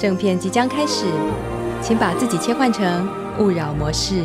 正片即将开始，请把自己切换成勿扰模式。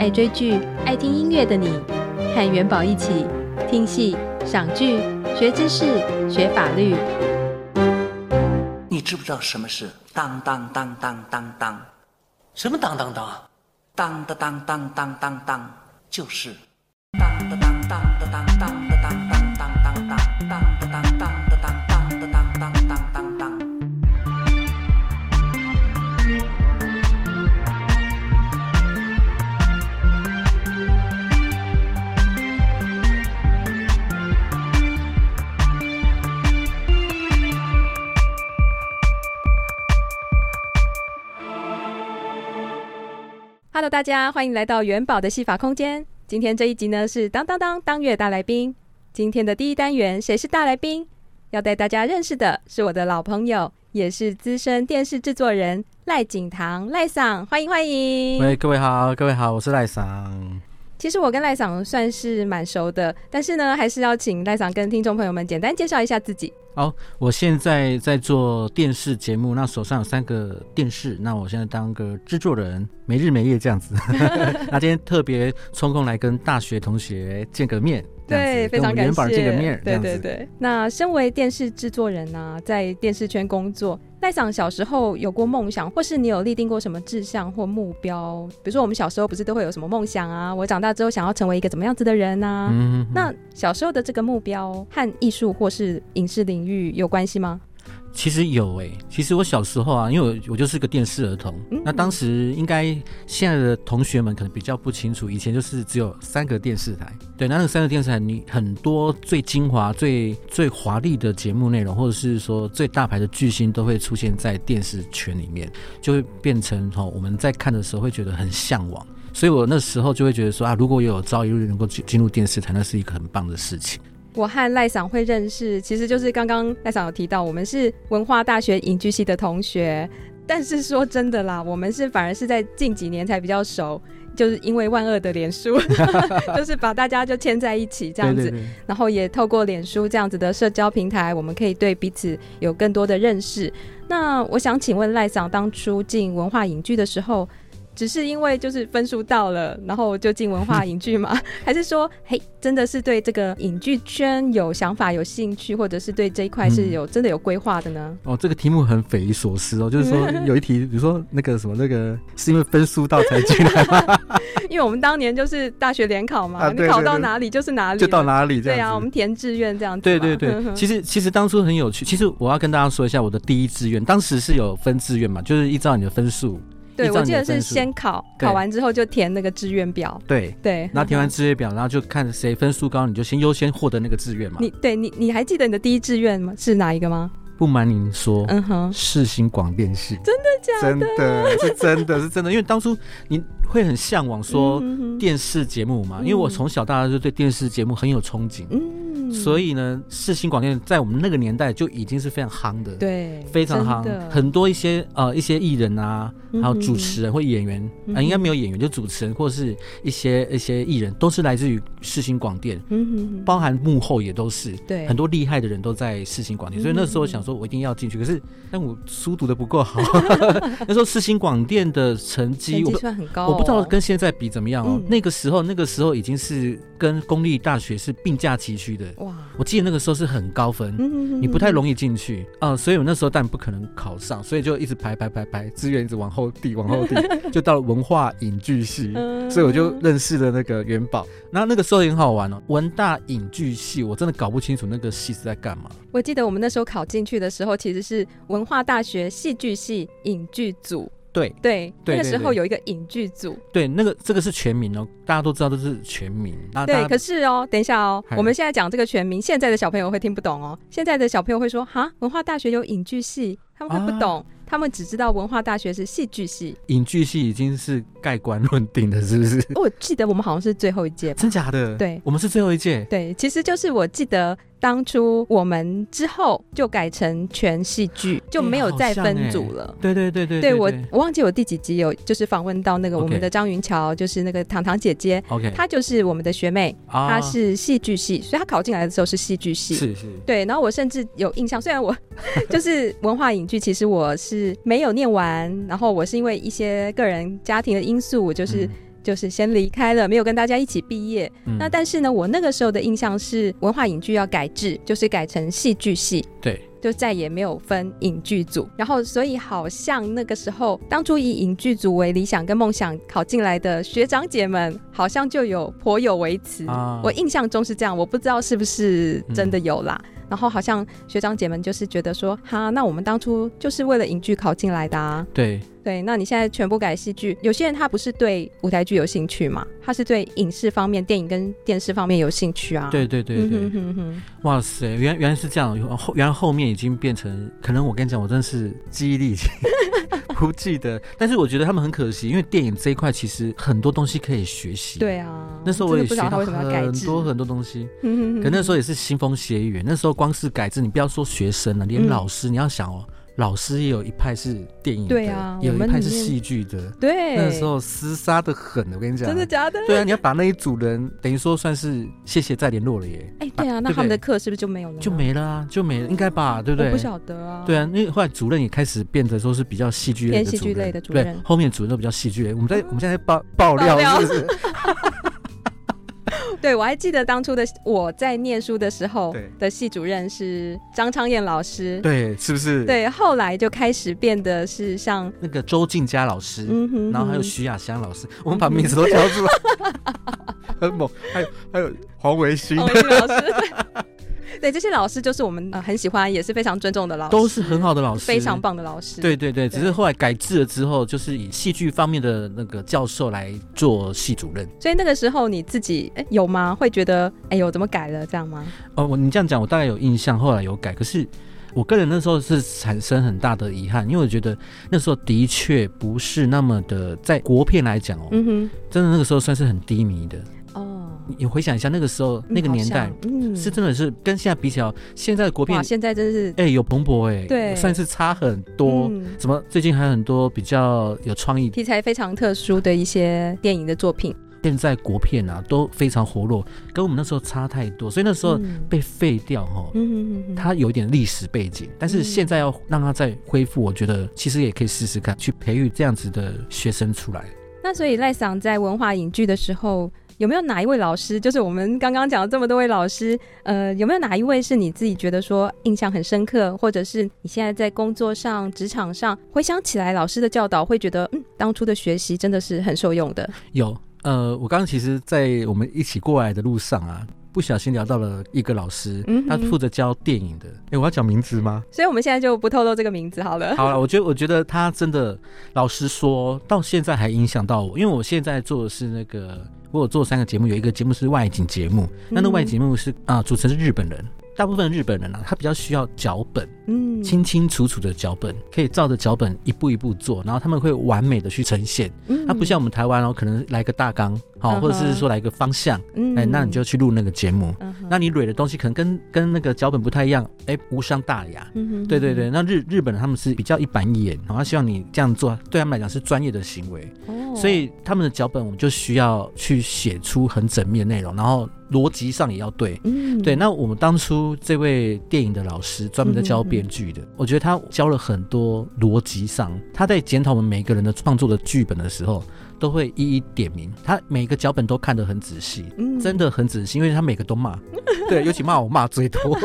爱追剧、爱听音乐的你，和元宝一起听戏、赏剧、学知识、学法律。你知不知道什么是当当当当当当？什么当当当？当当当当当当当，就是当当当当当当当。大家欢迎来到元宝的戏法空间。今天这一集呢是当当当当月大来宾。今天的第一单元，谁是大来宾？要带大家认识的是我的老朋友，也是资深电视制作人赖景堂赖桑，欢迎欢迎。喂，各位好，各位好，我是赖桑。其实我跟赖桑算是蛮熟的，但是呢，还是要请赖桑跟听众朋友们简单介绍一下自己。好，我现在在做电视节目，那手上有三个电视，那我现在当个制作人，没日没夜这样子。那今天特别抽空来跟大学同学见个面。对，非常感谢。元宝见个面，对对对。那身为电视制作人呢、啊，在电视圈工作，赖桑小时候有过梦想，或是你有立定过什么志向或目标？比如说我们小时候不是都会有什么梦想啊？我长大之后想要成为一个怎么样子的人啊？嗯，那小时候的这个目标和艺术或是影视领域有关系吗？其实有诶、欸，其实我小时候啊，因为我我就是个电视儿童，嗯、那当时应该现在的同学们可能比较不清楚，以前就是只有三个电视台，对，那那三个电视台，你很多最精华、最最华丽的节目内容，或者是说最大牌的巨星都会出现在电视圈里面，就会变成哈，我们在看的时候会觉得很向往，所以我那时候就会觉得说啊，如果有朝一日能够进进入电视台，那是一个很棒的事情。我和赖赏会认识，其实就是刚刚赖赏有提到，我们是文化大学影剧系的同学。但是说真的啦，我们是反而是在近几年才比较熟，就是因为万恶的脸书，就是把大家就牵在一起这样子。对对对。然后也透过脸书这样子的社交平台，我们可以对彼此有更多的认识。那我想请问赖赏，当初进文化影剧的时候，只是因为就是分数到了，然后就进文化影剧嘛？还是说，嘿，真的是对这个影剧圈有想法、有兴趣，或者是对这一块是有、嗯、真的有规划的呢？哦，这个题目很匪夷所思哦，就是说有一题，比如说那个什么，那个是因为分数到才进来吗？因为我们当年就是大学联考嘛，你考到哪里就是哪里，就到哪里这样。对啊，我们填志愿这样子。对对对，其实其实当初很有趣。其实我要跟大家说一下我的第一志愿，当时是有分志愿嘛，就是依照你的分数。对，我记得是先考，考完之后就填那个志愿表。对对，然后填完志愿表，然后就看谁分数高，你就先优先获得那个志愿嘛。你对你你还记得你的第一志愿吗？是哪一个吗？不瞒您说，嗯哼，世新广电系。真的假的？真的是真的是真的，因为当初你会很向往说电视节目嘛，因为我从小到大就对电视节目很有憧憬。嗯。嗯，所以呢，世新广电在我们那个年代就已经是非常夯的，对，非常夯，很多一些呃一些艺人啊，还有主持人或演员啊、应该没有演员，就主持人或是一些一些艺人，都是来自于世新广电，嗯哼，包含幕后也都是，对，很多厉害的人都在世新广电，所以那时候我想说我一定要进去，可是但我书读的不够好，那时候世新广电的成绩我算很高、不知道跟现在比怎么样哦，嗯、那个时候那个时候已经是跟公立大学是并驾齐驱的，哇，我记得那个时候是很高分，嗯、你不太容易进去啊、呃，所以我那时候当然不可能考上，所以就一直排排排排，志愿一直往后递往后递，就到了文化影剧系，所以我就认识了那个元宝，然后那个时候也很好玩哦，文大影剧系我真的搞不清楚那个系是在干嘛。我记得我们那时候考进去的时候，其实是文化大学戏剧系影剧组。对对，那个时候有一个影剧组。对，那个这个是全名哦，大家都知道都是全名。对，可是哦，等一下哦，我们现在讲这个全名，现在的小朋友会听不懂哦。现在的小朋友会说：“哈，文化大学有影剧系。”他们会不懂，啊、他们只知道文化大学是戏剧系。影剧系已经是盖棺论定的，是不是？我记得我们好像是最后一届，真假的？对，我们是最后一届。对，其实就是我记得。当初我们之后就改成全戏剧，就没有再分组了。对对对对，对我我忘记我第几集有就是访问到那个我们的张云桥，就是那个糖糖姐姐。OK，她就是我们的学妹，她是戏剧系，所以她考进来的时候是戏剧系。是是。对，然后我甚至有印象，虽然我就是文化影剧，其实我是没有念完，然后我是因为一些个人家庭的因素，我就是。就是先离开了，没有跟大家一起毕业。嗯、那但是呢，我那个时候的印象是文化影剧要改制，就是改成戏剧系。对，就再也没有分影剧组。然后，所以好像那个时候，当初以影剧组为理想跟梦想考进来的学长姐们，好像就有颇有微词。啊、我印象中是这样，我不知道是不是真的有啦。嗯、然后好像学长姐们就是觉得说，哈，那我们当初就是为了影剧考进来的啊。对。对，那你现在全部改戏剧，有些人他不是对舞台剧有兴趣嘛，他是对影视方面、电影跟电视方面有兴趣啊。对对对对，嗯、哼哼哼哇塞，原原来是这样，后原来后面已经变成，可能我跟你讲，我真的是记忆力不记得，但是我觉得他们很可惜，因为电影这一块其实很多东西可以学习。对啊，那时候我也学到很多很多东西，可那时候也是腥风血雨，那时候光是改制，你不要说学生了，连老师，嗯、你要想哦。老师也有一派是电影的，对啊，有一派是戏剧的，对，那时候厮杀的很，我跟你讲，真的假的？对啊，你要把那一组人，等于说算是谢谢再联络了耶。哎，对啊，那他们的课是不是就没有了？就没了啊，就没了，应该吧？对不对？我不晓得啊。对啊，因为后来主任也开始变得说是比较戏剧类的主任，对，后面主任都比较戏剧类。我们在 我们现在爆爆料是不是？对，我还记得当初的我在念书的时候的系主任是张昌燕老师，对，是不是？对，后来就开始变得是像那个周静佳老师，嗯哼，然后还有徐雅香老师，我们把名字都叫出来，很猛，还有还有黄维新老师。对，这些老师就是我们呃很喜欢，也是非常尊重的老师，都是很好的老师，非常棒的老师。对对对，只是后来改制了之后，就是以戏剧方面的那个教授来做系主任。所以那个时候你自己哎有吗？会觉得哎呦怎么改了这样吗？哦，我你这样讲，我大概有印象，后来有改。可是我个人那时候是产生很大的遗憾，因为我觉得那时候的确不是那么的，在国片来讲哦，嗯哼，真的那个时候算是很低迷的。你回想一下那个时候那个年代，嗯，是真的是跟现在比起来，现在的国片现在真是哎有蓬勃哎，对，算是差很多。怎么最近还有很多比较有创意、题材非常特殊的一些电影的作品？现在国片啊都非常活络，跟我们那时候差太多，所以那时候被废掉哈。嗯嗯，它有一点历史背景，但是现在要让它再恢复，我觉得其实也可以试试看，去培育这样子的学生出来。那所以赖桑在文化影剧的时候。有没有哪一位老师，就是我们刚刚讲的这么多位老师，呃，有没有哪一位是你自己觉得说印象很深刻，或者是你现在在工作上、职场上回想起来老师的教导，会觉得嗯，当初的学习真的是很受用的？有，呃，我刚刚其实，在我们一起过来的路上啊。不小心聊到了一个老师，嗯、他负责教电影的。哎、欸，我要讲名字吗？所以我们现在就不透露这个名字好了。好了，我觉得我觉得他真的，老实说到现在还影响到我，因为我现在做的是那个，我有做三个节目，有一个节目是外景节目，那、嗯、那外景节目是啊，主持人是日本人。大部分日本人啊，他比较需要脚本，嗯，清清楚楚的脚本，可以照着脚本一步一步做，然后他们会完美的去呈现。嗯，他不像我们台湾哦，可能来个大纲，好，或者是说来一个方向，哎，那你就去录那个节目。那你蕊的东西可能跟跟那个脚本不太一样，哎，无伤大雅。嗯对对对，那日日本人他们是比较一板一眼，然后希望你这样做，对他们来讲是专业的行为。哦所以他们的脚本我们就需要去写出很缜密的内容，然后逻辑上也要对。嗯对，那我们当初这位电影的老师专门在教编剧的，我觉得他教了很多逻辑上，他在检讨我们每个人的创作的剧本的时候。都会一一点名，他每个脚本都看得很仔细，嗯、真的很仔细，因为他每个都骂，对，尤其骂我骂最多，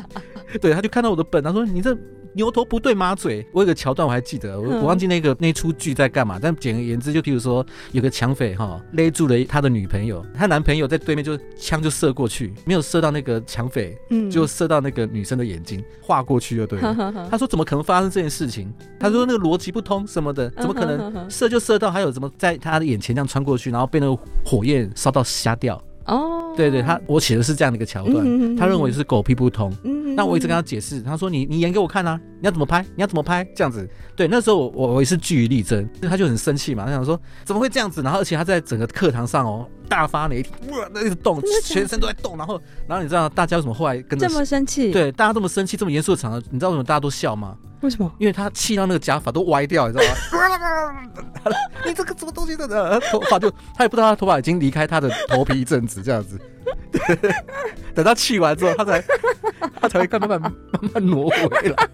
对，他就看到我的本，他说你这。牛头不对马嘴，我有个桥段我还记得，我我忘记那个那出剧在干嘛，但简而言之，就譬如说有个抢匪哈勒住了他的女朋友，他男朋友在对面就枪就射过去，没有射到那个抢匪，嗯，就射到那个女生的眼睛，划过去就对了。他说怎么可能发生这件事情？他说那个逻辑不通什么的，怎么可能射就射到？还有怎么在他的眼前这样穿过去，然后被那个火焰烧到瞎掉？哦，对对，他我写的是这样的一个桥段，他认为是狗屁不通。那我一直跟他解释，他说你你演给我看啊，你要怎么拍？你要怎么拍？这样子，对，那时候我我我也是据理力争，他就很生气嘛，他想说怎么会这样子？然后而且他在整个课堂上哦大发雷霆，哇，那一直动，全身都在动，然后然后你知道大家为什么后来跟着这么生气？对，大家这么生气，这么严肃的场合，你知道为什么大家都笑吗？为什么？因为他气到那个假发都歪掉，你知道吗？你这个什么东西的？头发就他也不知道他头发已经离开他的头皮一阵子，这样子。等他气完之后，他才 他才会慢慢慢慢挪回来。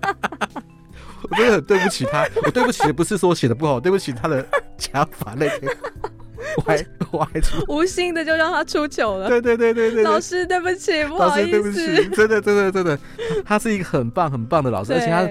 我真的很对不起他，我对不起的不是说写的不好，对不起他的加法那天歪歪出，无心的就让他出糗了。对对对对对，老师对不起，不好意思，对不起，真的真的真的，他是一个很棒很棒的老师，而且他。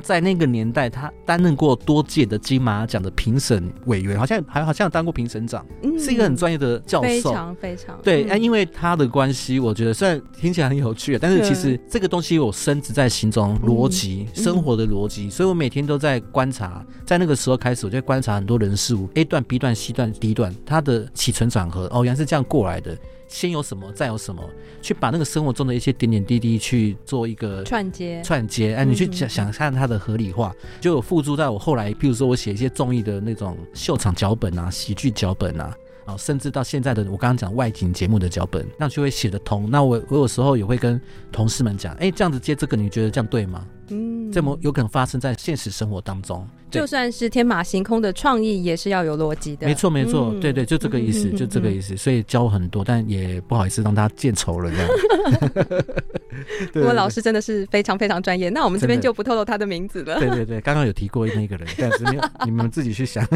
在那个年代，他担任过多届的金马奖的评审委员，好像还好像有当过评审长，嗯、是一个很专业的教授，非常非常对。哎、嗯，因为他的关系，我觉得虽然听起来很有趣，但是其实这个东西我深植在心中，逻辑、嗯、生活的逻辑，所以我每天都在观察。在那个时候开始，我就观察很多人事物，A 段、B 段、C 段、D 段，它的起承转合，哦，原来是这样过来的。先有什么，再有什么，去把那个生活中的一些点点滴滴去做一个串接，串接。哎，你去想想看它的合理化，就有付诸在我后来，譬如说我写一些综艺的那种秀场脚本啊，喜剧脚本啊。啊，甚至到现在的我刚刚讲外景节目的脚本，那就会写得通。那我我有时候也会跟同事们讲，哎、欸，这样子接这个，你觉得这样对吗？嗯，这么有可能发生在现实生活当中。就算是天马行空的创意，也是要有逻辑的。没错，没错，嗯、对，对对，就这个意思，嗯、就这个意思。所以教很多，但也不好意思让他见丑了这样。不过老师真的是非常非常专业。那我们这边就不透露他的名字了。对对对，刚刚有提过那个人，但是没有，你们自己去想。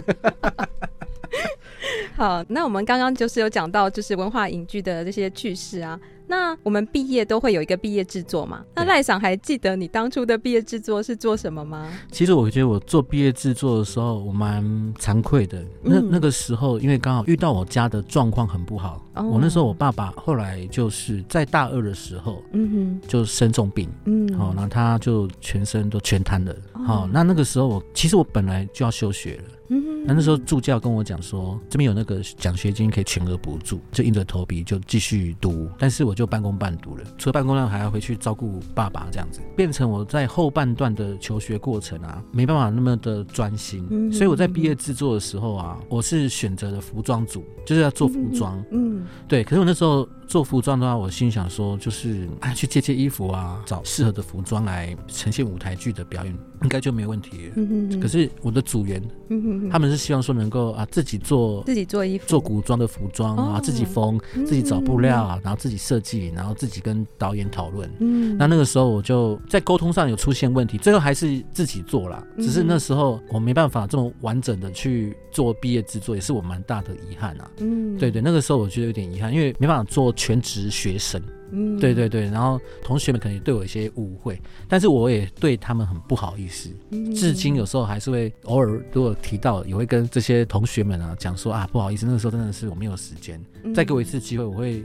好，那我们刚刚就是有讲到，就是文化影剧的这些趣事啊。那我们毕业都会有一个毕业制作嘛？那赖赏还记得你当初的毕业制作是做什么吗？其实我觉得我做毕业制作的时候，我蛮惭愧的。那那个时候，因为刚好遇到我家的状况很不好。哦、我那时候我爸爸后来就是在大二的时候，嗯哼，就生重病，嗯，好，然后他就全身都全瘫了。好、哦，那那个时候我其实我本来就要休学了。嗯，那那时候助教跟我讲说，这边有那个奖学金可以全额补助，就硬着头皮就继续读。但是我就半工半读了，除了半工半读还要回去照顾爸爸，这样子变成我在后半段的求学过程啊，没办法那么的专心。嗯，所以我在毕业制作的时候啊，我是选择了服装组，就是要做服装。嗯，对。可是我那时候。做服装的话，我心想说，就是哎，去借借衣服啊，找适合的服装来呈现舞台剧的表演，应该就没有问题。嗯哼哼。可是我的组员，嗯哼哼，他们是希望说能够啊自己做自己做衣服，做古装的服装啊，自己缝，自己找布料啊，然后自己设计，然后自己跟导演讨论。嗯。那那个时候我就在沟通上有出现问题，最后还是自己做了。只是那时候我没办法这么完整的去做毕业制作，也是我蛮大的遗憾啊。嗯。对对，那个时候我觉得有点遗憾，因为没办法做。全职学生，嗯，对对对，然后同学们可能也对我一些误会，但是我也对他们很不好意思，嗯，至今有时候还是会偶尔如果提到，也会跟这些同学们啊讲说啊，不好意思，那个时候真的是我没有时间，嗯，再给我一次机会，我会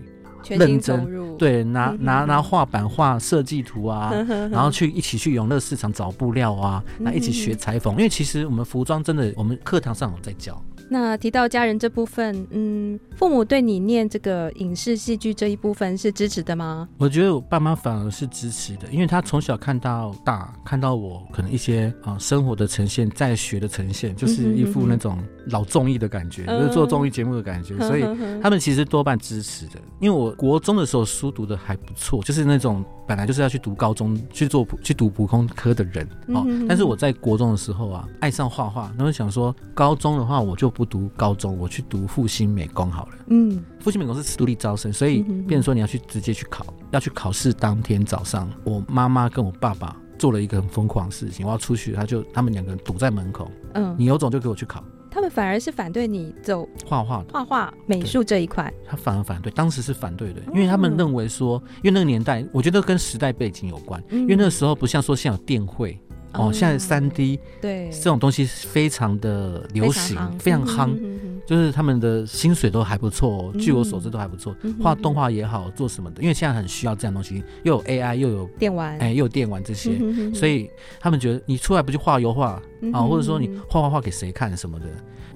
认真，对，拿拿拿画板画设计图啊，然后去一起去永乐市场找布料啊，那一起学裁缝，因为其实我们服装真的，我们课堂上有在教。那提到家人这部分，嗯，父母对你念这个影视戏剧这一部分是支持的吗？我觉得我爸妈反而是支持的，因为他从小看到大，看到我可能一些啊、呃、生活的呈现，在学的呈现，就是一副那种老综艺的感觉，嗯、就是做综艺节目的感觉，嗯、所以他们其实多半支持的。因为我国中的时候书读的还不错，就是那种本来就是要去读高中去做去读普通科的人哦，嗯、但是我在国中的时候啊，爱上画画，然后想说高中的话我就不。不读高中，我去读复兴美工好了。嗯，复兴美工是独立招生，所以变成说你要去直接去考，要去考试当天早上，我妈妈跟我爸爸做了一个很疯狂的事情，我要出去，他就他们两个人堵在门口。嗯，你有种就给我去考。他们反而是反对你走画画、画画、美术这一块。他反而反对，当时是反对的，因为他们认为说，因为那个年代，我觉得跟时代背景有关，因为那个时候不像说现在有电绘。哦，现在三 D 对。这种东西非常的流行，非常夯，就是他们的薪水都还不错，据我所知都还不错，画动画也好，做什么的，因为现在很需要这样东西，又有 AI 又有电玩，哎，又有电玩这些，所以他们觉得你出来不就画油画啊，或者说你画画画给谁看什么的。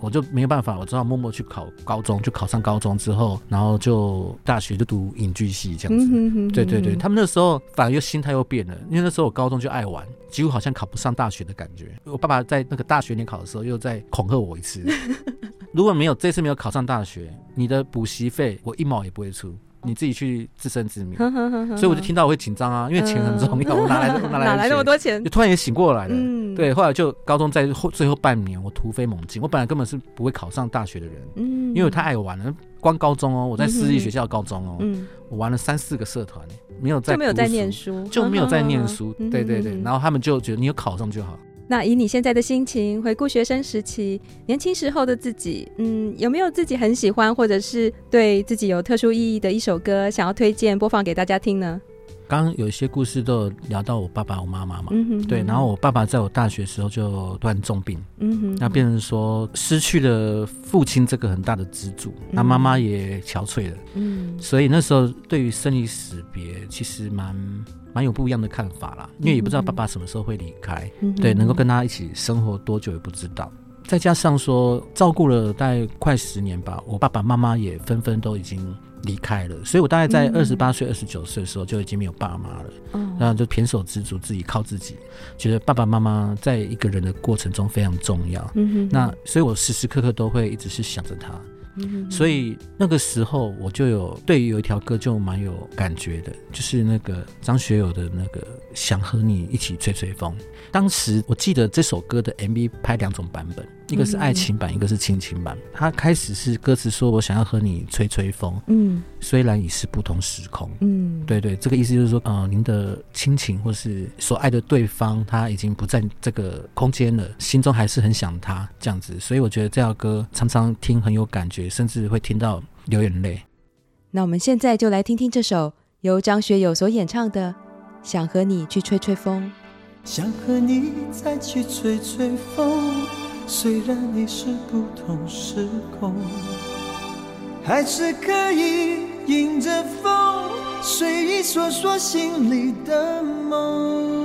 我就没有办法，我只好默默去考高中，就考上高中之后，然后就大学就读影剧系这样子。嗯、哼哼哼对对对，他们那时候反而又心态又变了，因为那时候我高中就爱玩，几乎好像考不上大学的感觉。我爸爸在那个大学联考的时候又在恐吓我一次，如果没有这次没有考上大学，你的补习费我一毛也不会出。你自己去自生自灭，所以我就听到我会紧张啊，因为钱很重要，我哪来哪来 哪来那么多钱？就突然也醒过来了，嗯，对，后来就高中在后最后半年，我突飞猛进，我本来根本是不会考上大学的人，嗯，因为我太爱玩了，光高中哦，我在私立学校高中哦，嗯，我玩了三四个社团，没有在就没有在念书，就没有在念书，对对对，然后他们就觉得你有考上就好。那以你现在的心情回顾学生时期，年轻时候的自己，嗯，有没有自己很喜欢或者是对自己有特殊意义的一首歌，想要推荐播放给大家听呢？刚刚有一些故事都有聊到我爸爸、我妈妈嘛，嗯哼哼，对，然后我爸爸在我大学时候就突然重病，嗯哼，那变成说失去了父亲这个很大的支柱，那妈妈也憔悴了，嗯，所以那时候对于生离死别，其实蛮。蛮有不一样的看法啦，因为也不知道爸爸什么时候会离开，嗯、对，能够跟他一起生活多久也不知道。再加上说照顾了大概快十年吧，我爸爸妈妈也纷纷都已经离开了，所以我大概在二十八岁、二十九岁的时候就已经没有爸妈了，嗯，然后就胼手胝足，自己靠自己，觉得爸爸妈妈在一个人的过程中非常重要，那所以我时时刻刻都会一直是想着他。所以那个时候我就有对于有一条歌就蛮有感觉的，就是那个张学友的那个想和你一起吹吹风。当时我记得这首歌的 MV 拍两种版本。一个是爱情版，嗯、一个是亲情版。他开始是歌词说：“我想要和你吹吹风。”嗯，虽然已是不同时空。嗯，对对，这个意思就是说，呃，您的亲情或是所爱的对方，他已经不在这个空间了，心中还是很想他这样子。所以我觉得这首歌常常听很有感觉，甚至会听到流眼泪。那我们现在就来听听这首由张学友所演唱的《想和你去吹吹风》。想和你再去吹吹风。虽然你是不同时空，还是可以迎着风，随意说说心里的梦。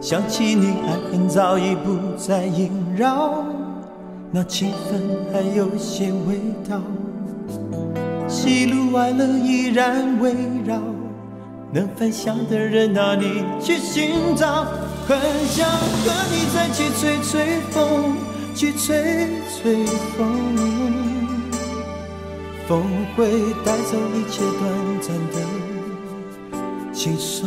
想起你，爱恨早已不再萦绕，那情分还有些味道。喜怒哀乐依然围绕，能分享的人哪里去寻找？很想和你再去吹吹风，去吹吹风，风会带走一切短暂的轻松。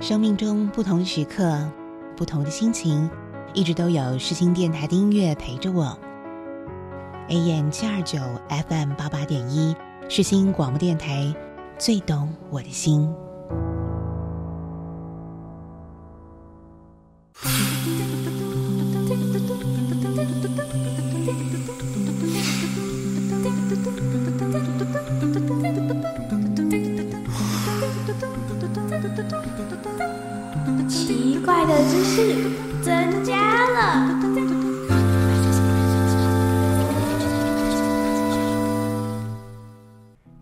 生命中不同的时刻，不同的心情，一直都有世新电台的音乐陪着我。AM 七二九，FM 八八点一，世新广播电台，最懂我的心。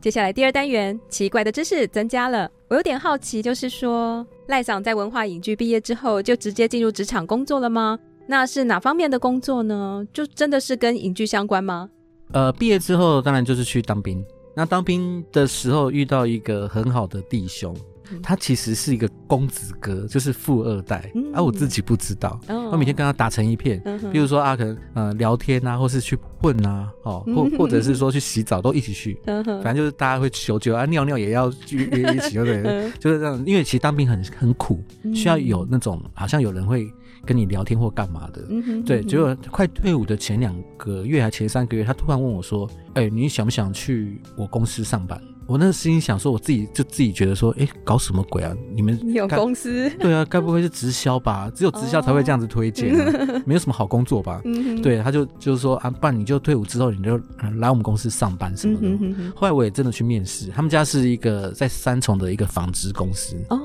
接下来第二单元，奇怪的知识增加了。我有点好奇，就是说赖桑在文化影剧毕业之后，就直接进入职场工作了吗？那是哪方面的工作呢？就真的是跟影剧相关吗？呃，毕业之后当然就是去当兵。那当兵的时候遇到一个很好的弟兄。他其实是一个公子哥，就是富二代，而、嗯啊、我自己不知道。我、哦、每天跟他打成一片，嗯、比如说啊，可能呃聊天啊，或是去混啊，哦，或或者是说去洗澡都一起去，嗯、反正就是大家会求救啊，尿尿也要约约一起，对不对？嗯、就是这样，因为其实当兵很很苦，需要有那种好像有人会跟你聊天或干嘛的。嗯、对，结果快退伍的前两个月还前三个月，他突然问我说：“哎、欸，你想不想去我公司上班？”我那个心里想说，我自己就自己觉得说，哎、欸，搞什么鬼啊？你们有公司？对啊，该不会是直销吧？只有直销才会这样子推荐、啊，oh. 没有什么好工作吧？对，他就就是说啊，不然你就退伍之后你就来我们公司上班什么的。后来我也真的去面试，他们家是一个在三重的一个纺织公司哦，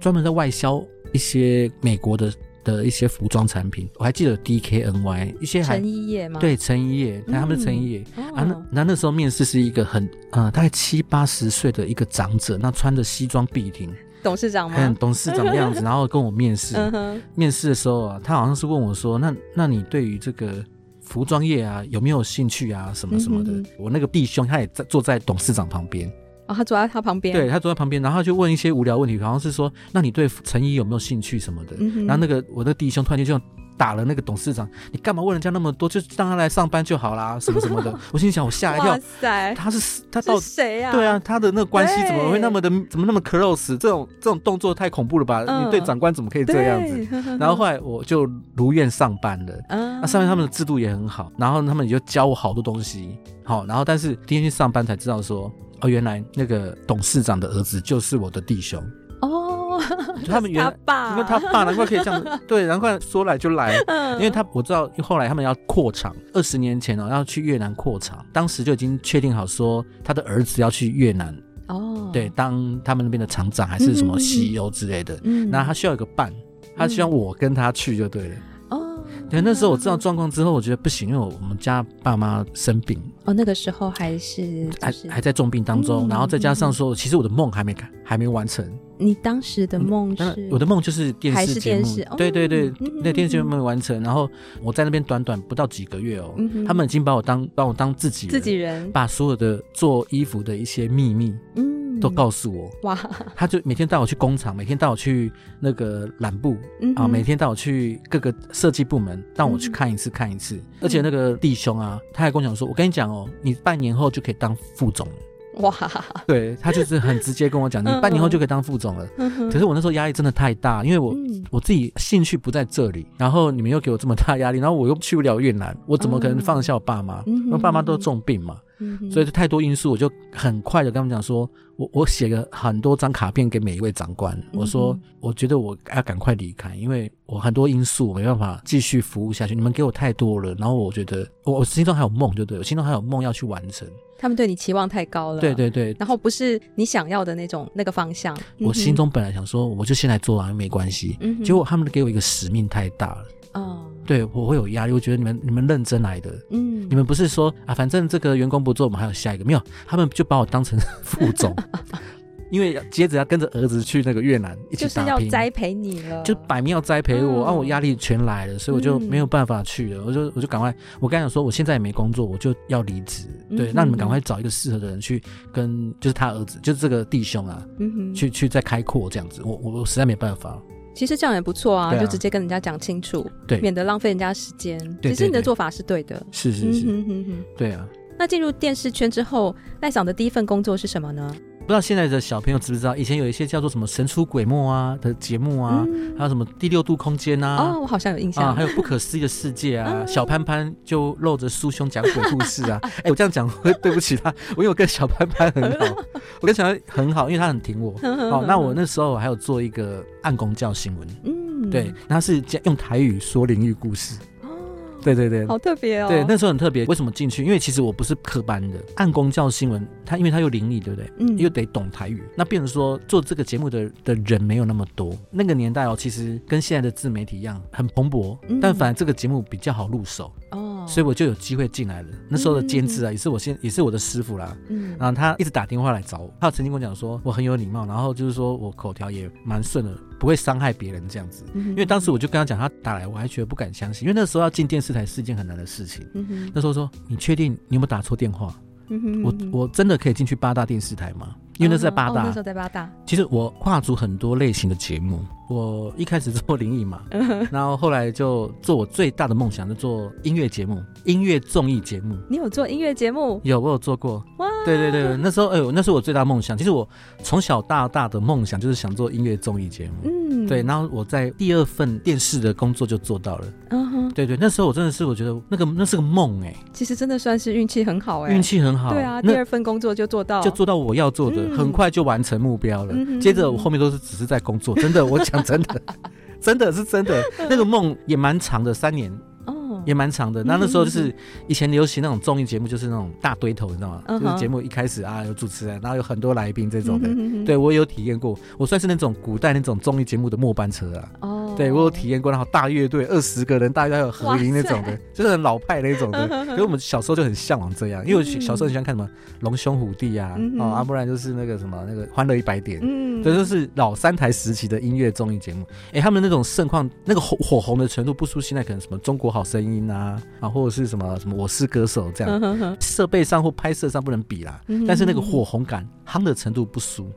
专门在外销一些美国的的一些服装产品，我还记得 DKNY 一些还成衣业吗？对，成衣业，他们是成衣业、嗯、啊。那那那时候面试是一个很呃大概七八十岁的一个长者，那穿着西装笔挺，董事长吗？很董事长的样子，然后跟我面试。嗯、面试的时候啊，他好像是问我说：“那那你对于这个服装业啊有没有兴趣啊？什么什么的？”嗯、我那个弟兄他也在坐在董事长旁边。哦，他坐在他旁边，对，他坐在旁边，然后就问一些无聊问题，好像是说，那你对陈怡有没有兴趣什么的？嗯、然后那个我的弟兄突然间就打了那个董事长，你干嘛问人家那么多？就让他来上班就好啦，什么什么的。我心想，我吓一跳，他是他到谁呀？对啊，他的那个关系怎么会那么的，怎么那么 close？这种这种动作太恐怖了吧？嗯、你对长官怎么可以这样子？然后后来我就如愿上班了，那、嗯啊、上面他们的制度也很好，然后他们也就教我好多东西，好，然后但是第一天去上班才知道说。哦，原来那个董事长的儿子就是我的弟兄。哦，他们原来爸，因为他爸难怪可以这样，对，难怪说来就来，因为他我知道后来他们要扩厂，二十年前哦要去越南扩厂，当时就已经确定好说他的儿子要去越南哦，对，当他们那边的厂长还是什么 CEO 之类的，嗯，那他需要一个伴，他希望我跟他去就对了。对，那时候我知道状况之后，我觉得不行，因为我我们家爸妈生病哦，那个时候还是、就是、还还在重病当中，嗯、然后再加上说，其实我的梦还没开，还没完成。你当时的梦是？嗯、我的梦就是电视节目，哦、对对对，那、嗯、电视节目没完成，然后我在那边短短不到几个月哦，嗯、他们已经把我当把我当自己，自己人，把所有的做衣服的一些秘密，嗯。都告诉我哇，他就每天带我去工厂，每天带我去那个染布、嗯、啊，每天带我去各个设计部门，让我去看一次看一次。嗯、而且那个弟兄啊，他还跟我讲说：“我跟你讲哦，你半年后就可以当副总。”哇，对，他就是很直接跟我讲：“你半年后就可以当副总了。嗯”可是我那时候压力真的太大，因为我、嗯、我自己兴趣不在这里，然后你们又给我这么大压力，然后我又去不了越南，我怎么可能放得下我爸妈？嗯、因为爸妈都重病嘛。嗯、所以太多因素，我就很快的跟他们讲说，我我写了很多张卡片给每一位长官，嗯、我说我觉得我要赶快离开，因为我很多因素我没办法继续服务下去，你们给我太多了，然后我觉得我我心中还有梦，就对，我心中还有梦要去完成。他们对你期望太高了，对对对，然后不是你想要的那种那个方向。我心中本来想说，我就先来做啊，没关系。嗯、结果他们给我一个使命太大了。哦。对，我会有压力，我觉得你们你们认真来的，嗯，你们不是说啊，反正这个员工不做，我们还有下一个，没有，他们就把我当成 副总，因为接着要跟着儿子去那个越南一起打拼，就是要栽培你了，就摆明要栽培我，嗯、啊，我压力全来了，所以我就没有办法去了，嗯、我就我就赶快，我刚想说我现在也没工作，我就要离职，对，那、你们赶快找一个适合的人去跟，就是他儿子，就是这个弟兄啊，嗯，去去再开阔这样子，我我我实在没办法。其实这样也不错啊，啊就直接跟人家讲清楚，对，免得浪费人家时间。对对对，其实你的做法是对的，是是是，嗯、哼哼哼对啊。那进入电视圈之后，赖桑的第一份工作是什么呢？不知道现在的小朋友知不知道，以前有一些叫做什么神出鬼没啊的节目啊，嗯、还有什么第六度空间啊，哦，我好像有印象。啊，还有不可思议的世界啊，嗯、小潘潘就露着酥胸讲鬼故事啊，哎，我这样讲会对不起他，我因为我跟小潘潘很好，我跟小潘很好，因为他很挺我。哦，那我那时候还有做一个暗公教新闻，嗯，对，他是用台语说灵异故事。对对对，好特别哦。对，那时候很特别。为什么进去？因为其实我不是科班的，按公教新闻，他因为他又灵异，对不对？嗯，又得懂台语，那变成说做这个节目的的人没有那么多。那个年代哦，其实跟现在的自媒体一样很蓬勃，嗯、但反而这个节目比较好入手哦，所以我就有机会进来了。那时候的监制啊，也是我现也是我的师傅啦。嗯，然后他一直打电话来找我，他曾经跟我讲说我很有礼貌，然后就是说我口条也蛮顺的。不会伤害别人这样子，因为当时我就跟他讲，他打来我还觉得不敢相信，因为那时候要进电视台是一件很难的事情。那时候说，你确定你有没有打错电话？我我真的可以进去八大电视台吗？因为那是在八大，那时候在八大。其实我跨足很多类型的节目，我一开始做灵异嘛，然后后来就做我最大的梦想，就做音乐节目、音乐综艺节目。你有做音乐节目？有，我有做过。哇，对对对，那时候哎呦，那是我最大梦想。其实我从小到大的梦想就是想做音乐综艺节目。嗯，对，然后我在第二份电视的工作就做到了。嗯哼，对对，那时候我真的是我觉得那个那是个梦哎。其实真的算是运气很好哎，运气很好。对啊，第二份工作就做到，就做到我要做的。很快就完成目标了。接着我后面都是只是在工作，真的，我讲真的，真的是真的。那个梦也蛮长的，三年哦，也蛮长的。那那时候就是以前流行那种综艺节目，就是那种大堆头，你知道吗？就是节目一开始啊，有主持人，然后有很多来宾这种的。对我有体验过，我算是那种古代那种综艺节目的末班车啊。哦。对我有体验过，然后大乐队二十个人，大家有合音那种的，就是很老派那种的。所以我们小时候就很向往这样，因为我小时候很喜欢看什么《龙兄虎弟》啊，哦，啊，不然就是那个什么那个《欢乐一百点》，嗯，这就是老三台时期的音乐综艺节目。哎，他们那种盛况，那个火火红的程度，不输现在可能什么《中国好声音》啊，啊，或者是什么什么《我是歌手》这样，设备上或拍摄上不能比啦，但是那个火红感、夯的程度不输。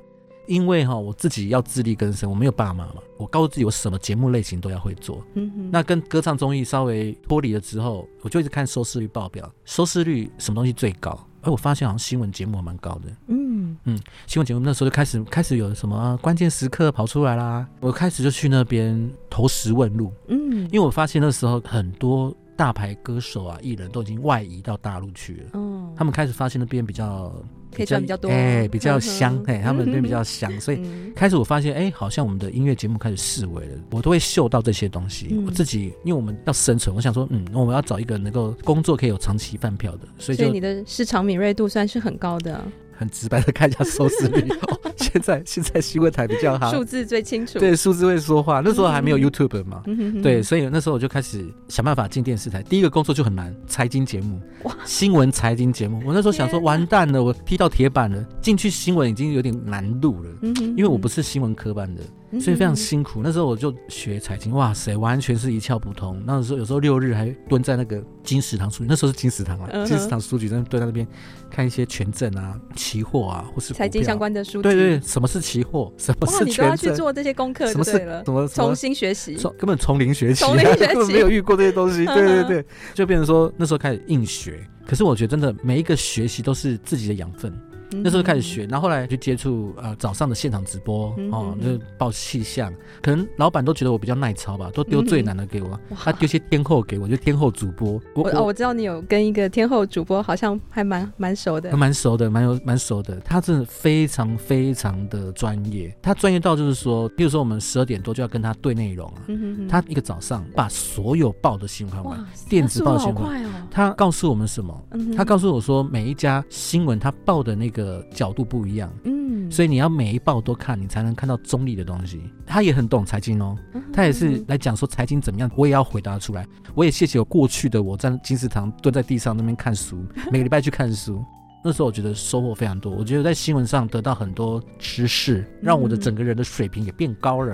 因为哈，我自己要自力更生，我没有爸妈嘛。我告诉自己，我什么节目类型都要会做。嗯哼。那跟歌唱综艺稍微脱离了之后，我就一直看收视率报表，收视率什么东西最高？哎我发现好像新闻节目还蛮高的。嗯嗯，新闻节目那时候就开始开始有什么关键时刻跑出来啦，我开始就去那边投石问路。嗯，因为我发现那时候很多大牌歌手啊、艺人都已经外移到大陆去了。嗯，他们开始发现那边比较。可以赚比较多，哎、欸，比较香，哎、嗯，他们那边比较香，嗯、所以开始我发现，哎、欸，好像我们的音乐节目开始示威了，我都会嗅到这些东西。嗯、我自己，因为我们要生存，我想说，嗯，我们要找一个能够工作可以有长期饭票的，所以就，所以你的市场敏锐度算是很高的。很直白的看一下收视率，哦、现在现在新闻台比较好，数字最清楚，对，数字会说话。那时候还没有 YouTube 嘛，嗯、对，所以那时候我就开始想办法进电视台。第一个工作就很难，财经节目，哇，新闻财经节目。我那时候想说，完蛋了，我踢到铁板了，进去新闻已经有点难度了，嗯、哼因为我不是新闻科班的。所以非常辛苦，那时候我就学财经，哇塞，完全是一窍不通。那时候有时候六日还蹲在那个金石堂书局，那时候是金石堂啊，金石堂书局在蹲在那边看一些权证啊、期货啊，或是财经相关的书。对对，什么是期货？什么是权证？你都要去做这些功课，什么是什么重新学习？根本从零学习，根本没有遇过这些东西。对对对，就变成说那时候开始硬学。可是我觉得真的每一个学习都是自己的养分。那时候开始学，然后后来就接触呃早上的现场直播哦，就报气象。可能老板都觉得我比较耐操吧，都丢最难的给我，他丢些天后给我，就天后主播。我哦，我知道你有跟一个天后主播，好像还蛮蛮熟的，蛮熟的，蛮有蛮熟的。他真的非常非常的专业，他专业到就是说，比如说我们十二点多就要跟他对内容啊，他一个早上把所有报的新闻看完，电子报的新闻，他告诉我们什么？他告诉我说，每一家新闻他报的那个。个角度不一样，嗯，所以你要每一报都看，你才能看到中立的东西。他也很懂财经哦，他也是来讲说财经怎么样，我也要回答出来。我也谢谢我过去的我在金石堂蹲在地上那边看书，每个礼拜去看书。那时候我觉得收获非常多，我觉得在新闻上得到很多知识，让我的整个人的水平也变高了。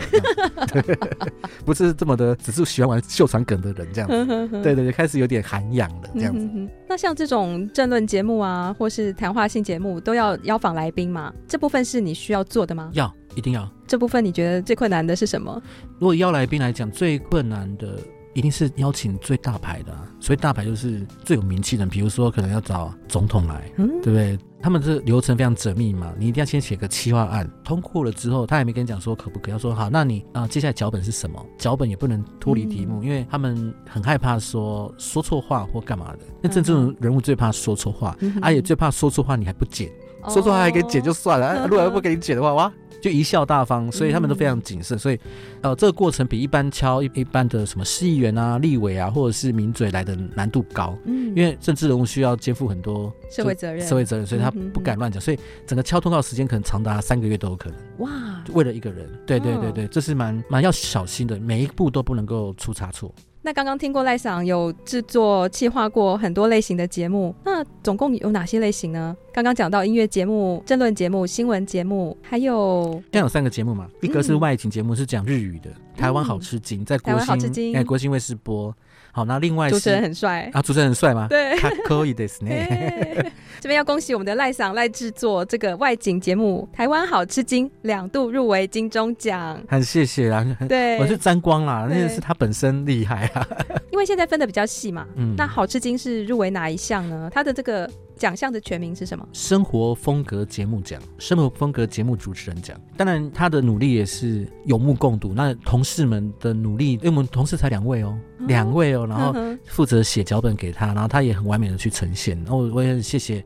对，不是这么的，只是喜欢玩秀场梗的人这样子。对对对，开始有点涵养了这样子。那像这种政论节目啊，或是谈话性节目，都要邀访来宾吗？这部分是你需要做的吗？要，一定要。这部分你觉得最困难的是什么？如果邀来宾来讲，最困难的。一定是邀请最大牌的，啊，所以大牌就是最有名气的。比如说，可能要找总统来，嗯、对不对？他们这流程非常缜密嘛，你一定要先写个企划案，通过了之后，他也没跟你讲说可不可以，要说好，那你啊，接下来脚本是什么？脚本也不能脱离题目，嗯、因为他们很害怕说说错话或干嘛的。那这这种人物最怕说错话，啊，也最怕说错话你还不剪，哦、说错话还给剪就算了，啊、如果还不给你剪的话，哇！就贻笑大方，所以他们都非常谨慎，所以，呃，这个过程比一般敲一一般的什么市议员啊、立委啊，或者是名嘴来的难度高，嗯，因为政治人物需要肩负很多社会责任，社会责任，所以他不敢乱讲，所以整个敲通告时间可能长达三个月都有可能。哇，为了一个人，对对对对，这是蛮蛮要小心的，每一步都不能够出差错。那刚刚听过赖嗓有制作、企划过很多类型的节目，那总共有哪些类型呢？刚刚讲到音乐节目、政论节目、新闻节目，还有现在有三个节目嘛？一个是外景节目，是讲日语的，嗯、台湾好吃惊，在国新哎国新卫视播。好，那另外主持人很帅啊，主持人很帅吗？对，可以的是呢。这边要恭喜我们的赖赏赖制作这个外景节目《台湾好吃惊》两度入围金钟奖，很谢谢啊。对，我是沾光啦，那个是他本身厉害啊。因为现在分的比较细嘛，嗯，那好吃惊是入围哪一项呢？他的这个。奖项的全名是什么？生活风格节目奖，生活风格节目主持人奖。当然，他的努力也是有目共睹。那同事们的努力，因为我们同事才两位哦，两、哦、位哦，然后负责写脚本给他，然后他也很完美的去呈现。然后我也很谢谢。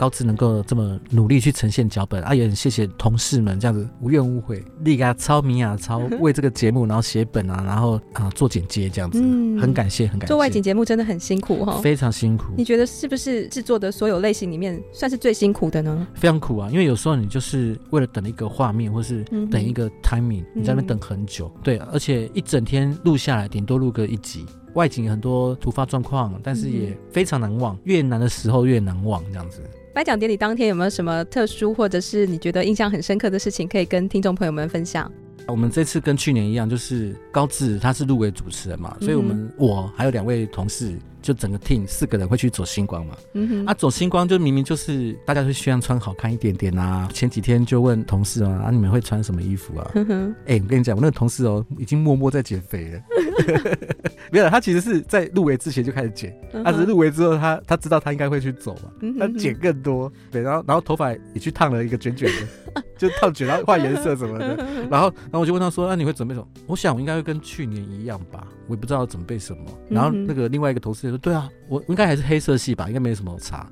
高志能够这么努力去呈现脚本啊，也很谢谢同事们这样子无怨无悔，力啊超米啊超为这个节目然后写本啊，然后啊做剪接这样子，嗯，很感谢很感谢。做外景节目真的很辛苦哈，非常辛苦。你觉得是不是制作的所有类型里面算是最辛苦的呢？非常苦啊，因为有时候你就是为了等一个画面，或是等一个 timing，你在那边等很久，对，而且一整天录下来，顶多录个一集。外景很多突发状况，但是也非常难忘。越难的时候越难忘，这样子。颁奖典礼当天有没有什么特殊，或者是你觉得印象很深刻的事情，可以跟听众朋友们分享？我们这次跟去年一样，就是高志他是入围主持人嘛，所以我们我还有两位同事。就整个 team 四个人会去走星光嘛，嗯哼，啊，走星光就明明就是大家会希望穿好看一点点啊。前几天就问同事啊，啊，你们会穿什么衣服啊？哎、嗯欸，我跟你讲，我那个同事哦，已经默默在减肥了。没有，他其实是在入围之前就开始减，他、是入围之后他，他他知道他应该会去走嘛，他减更多。对，然后然后头发也去烫了一个卷卷的，就烫卷，然后换颜色什么的。然后然后我就问他说，那、啊、你会准备什么？我想我应该会跟去年一样吧，我也不知道要准备什么。然后那个另外一个同事就说，对啊，我应该还是黑色系吧，应该没什么差。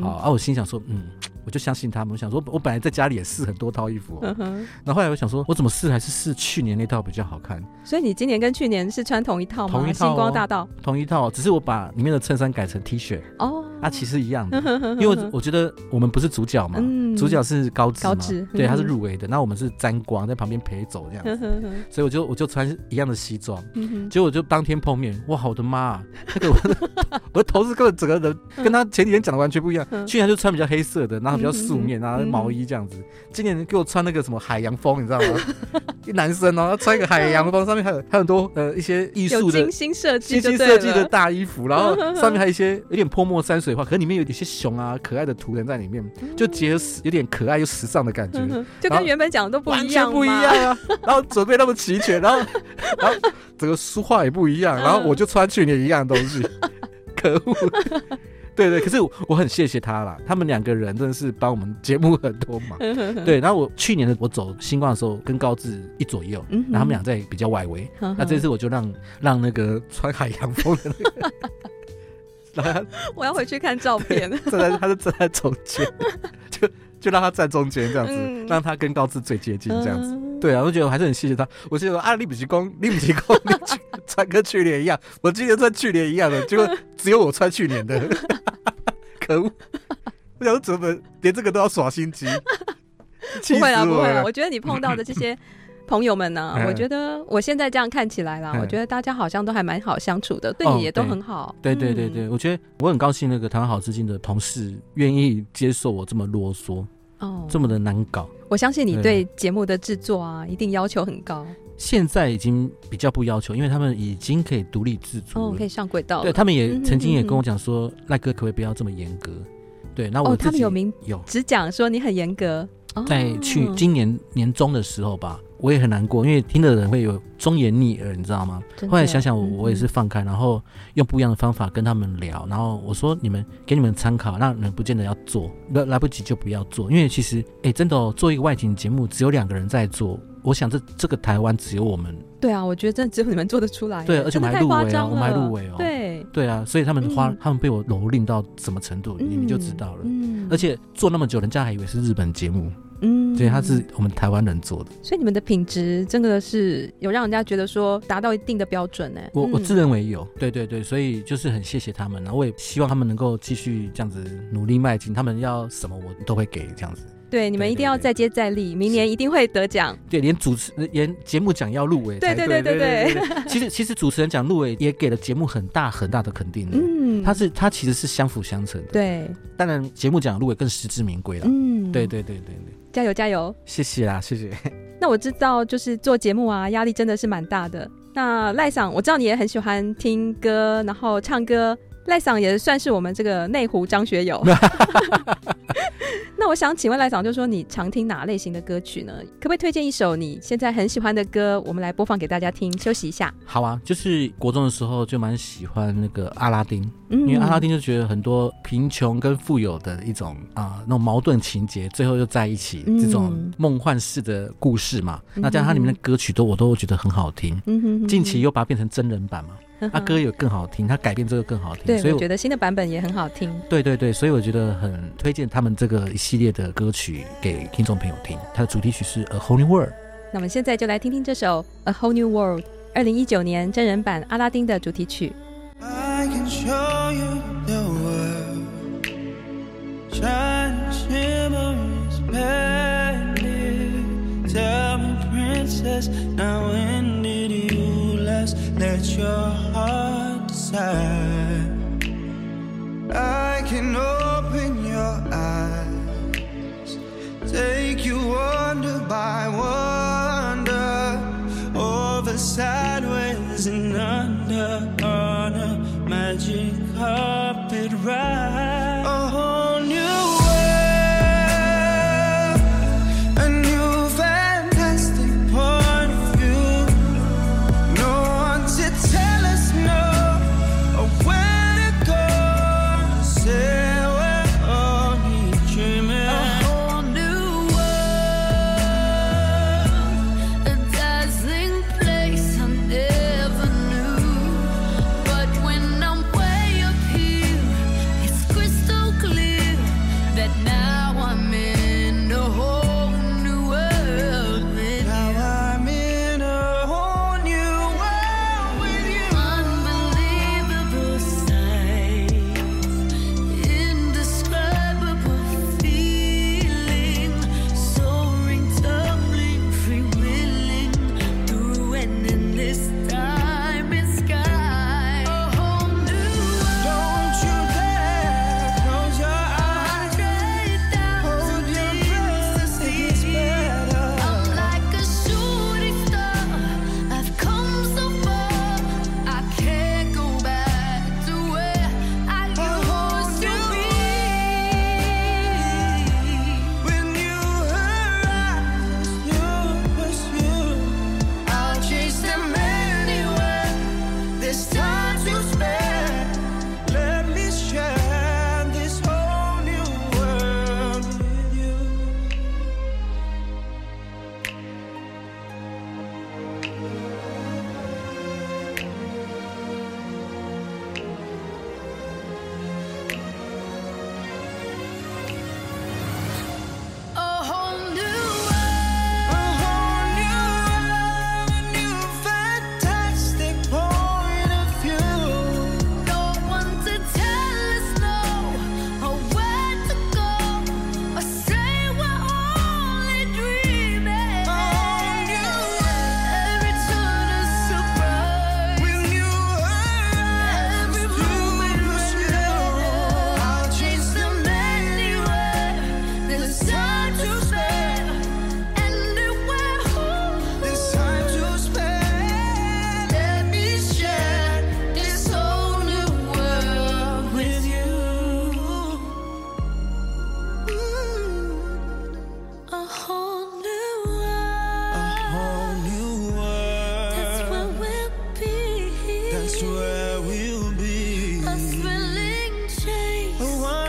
好，啊，我心想说，嗯。我就相信他们，我想说，我本来在家里也试很多套衣服，哦，然后后来我想说，我怎么试还是试去年那套比较好看。所以你今年跟去年是穿同一套吗？同一套，哦，星光大道，同一套，只是我把里面的衬衫改成 T 恤。哦，啊，其实一样的，因为我，我觉得我们不是主角嘛，嗯，主角是高知嘛，高知，对，他是入围的，那我们是沾光在旁边陪走这样子，所以我就我就穿一样的西装，结果我就当天碰面，哇，我的妈，啊，那个我的我的头饰根本整个人跟他前几天讲的完全不一样，去年就穿比较黑色的，然后比较素面然后。毛衣这样子，今年给我穿那个什么海洋风，你知道吗？一男生哦，他穿一个海洋风，上面还有还有很多呃一些艺术的精心设计、精心设计的大衣服，然后上面还有一些有点泼墨山水画，可是里面有一些熊啊可爱的图腾在里面，就结合有点可爱又时尚的感觉，就跟原本讲的都不一样，完全不一样啊！然后准备那么齐全，然后 然后整个书画也不一样，然后我就穿去年一样的东西，可恶。对对，可是我很谢谢他啦，他们两个人真的是帮我们节目很多忙。对，然后我去年的我走新冠的时候，跟高志一左右，然后他们俩在比较外围。那这次我就让让那个穿海洋风的那个，然后我要回去看照片。站在他就站在中间，就就让他站中间这样子，让他跟高志最接近这样子。对啊，我觉得我还是很谢谢他。我记得啊，你不是讲，你不是讲，你穿跟去年一样，我今年穿去年一样的，结果只有我穿去年的。可恶！我想说怎么连这个都要耍心机？不会啦，不会啦。我觉得你碰到的这些朋友们呢、啊，我觉得我现在这样看起来啦，我觉得大家好像都还蛮好相处的，对你也都很好。对对对对，我觉得我很高兴，那个台湾好资金的同事愿意接受我这么啰嗦，哦，这么的难搞。我相信你对节目的制作啊，一定要求很高。现在已经比较不要求，因为他们已经可以独立自主，哦，可以上轨道。对，他们也曾经也跟我讲说，赖、嗯、哥可不可以不要这么严格？对，那我、哦、他们有明有只讲说你很严格。在去今年年中的时候吧，我也很难过，因为听的人会有忠言逆耳，你知道吗？后来想想，我我也是放开，然后用不一样的方法跟他们聊，然后我说你们给你们参考，那你们不见得要做，来来不及就不要做，因为其实哎，真的哦，做一个外景节目只有两个人在做。我想这这个台湾只有我们。对啊，我觉得真的只有你们做得出来。对，而且我们还入围哦，我们还入围哦。对对啊，所以他们花，嗯、他们被我蹂躏到什么程度，嗯、你们就知道了。嗯。而且做那么久，人家还以为是日本节目。嗯。所以他是我们台湾人做的。所以你们的品质真的是有让人家觉得说达到一定的标准呢。我我自认为有。对对对，所以就是很谢谢他们，然后我也希望他们能够继续这样子努力迈进。他们要什么我都会给这样子。对，你们一定要再接再厉，明年一定会得奖。对，连主持连节目奖要入围。对对对对对。其实其实主持人奖入围也给了节目很大很大的肯定。嗯，他是他其实是相辅相成的。对，当然节目奖入围更实至名归了。嗯，对对对对对，加油加油！谢谢啦，谢谢。那我知道，就是做节目啊，压力真的是蛮大的。那赖桑，我知道你也很喜欢听歌，然后唱歌。赖桑也算是我们这个内湖张学友。那我想请问赖桑，就是说你常听哪类型的歌曲呢？可不可以推荐一首你现在很喜欢的歌，我们来播放给大家听？休息一下。好啊，就是国中的时候就蛮喜欢那个阿拉丁，嗯、因为阿拉丁就觉得很多贫穷跟富有的一种啊、呃、那种矛盾情节，最后又在一起，这种梦幻式的故事嘛。嗯、那加上它里面的歌曲都我都觉得很好听。近期又把它变成真人版嘛。阿哥有更好听他改变这个更好听所以我觉得新的版本也很好听。对对对所以我觉得很推荐他们这个一系列的歌曲给听众朋友听它的主题曲是 a whole new world 那我们现在就来听听这首 a whole new world 二零一九年真人版阿拉丁的主题曲。I can show you the world. Let your heart decide? I can open your eyes, take you wonder by wonder, over sideways and under on a magic carpet ride.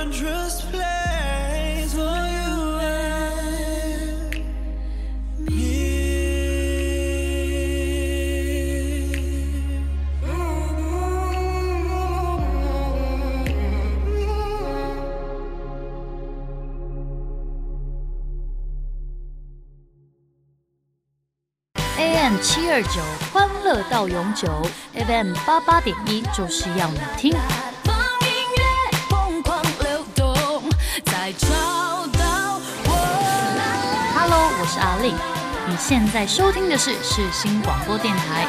Wondrous place for you and me. AM 七二九欢乐到永久，FM 八八点一就是要你听。我是阿令，你现在收听的是世新广播电台。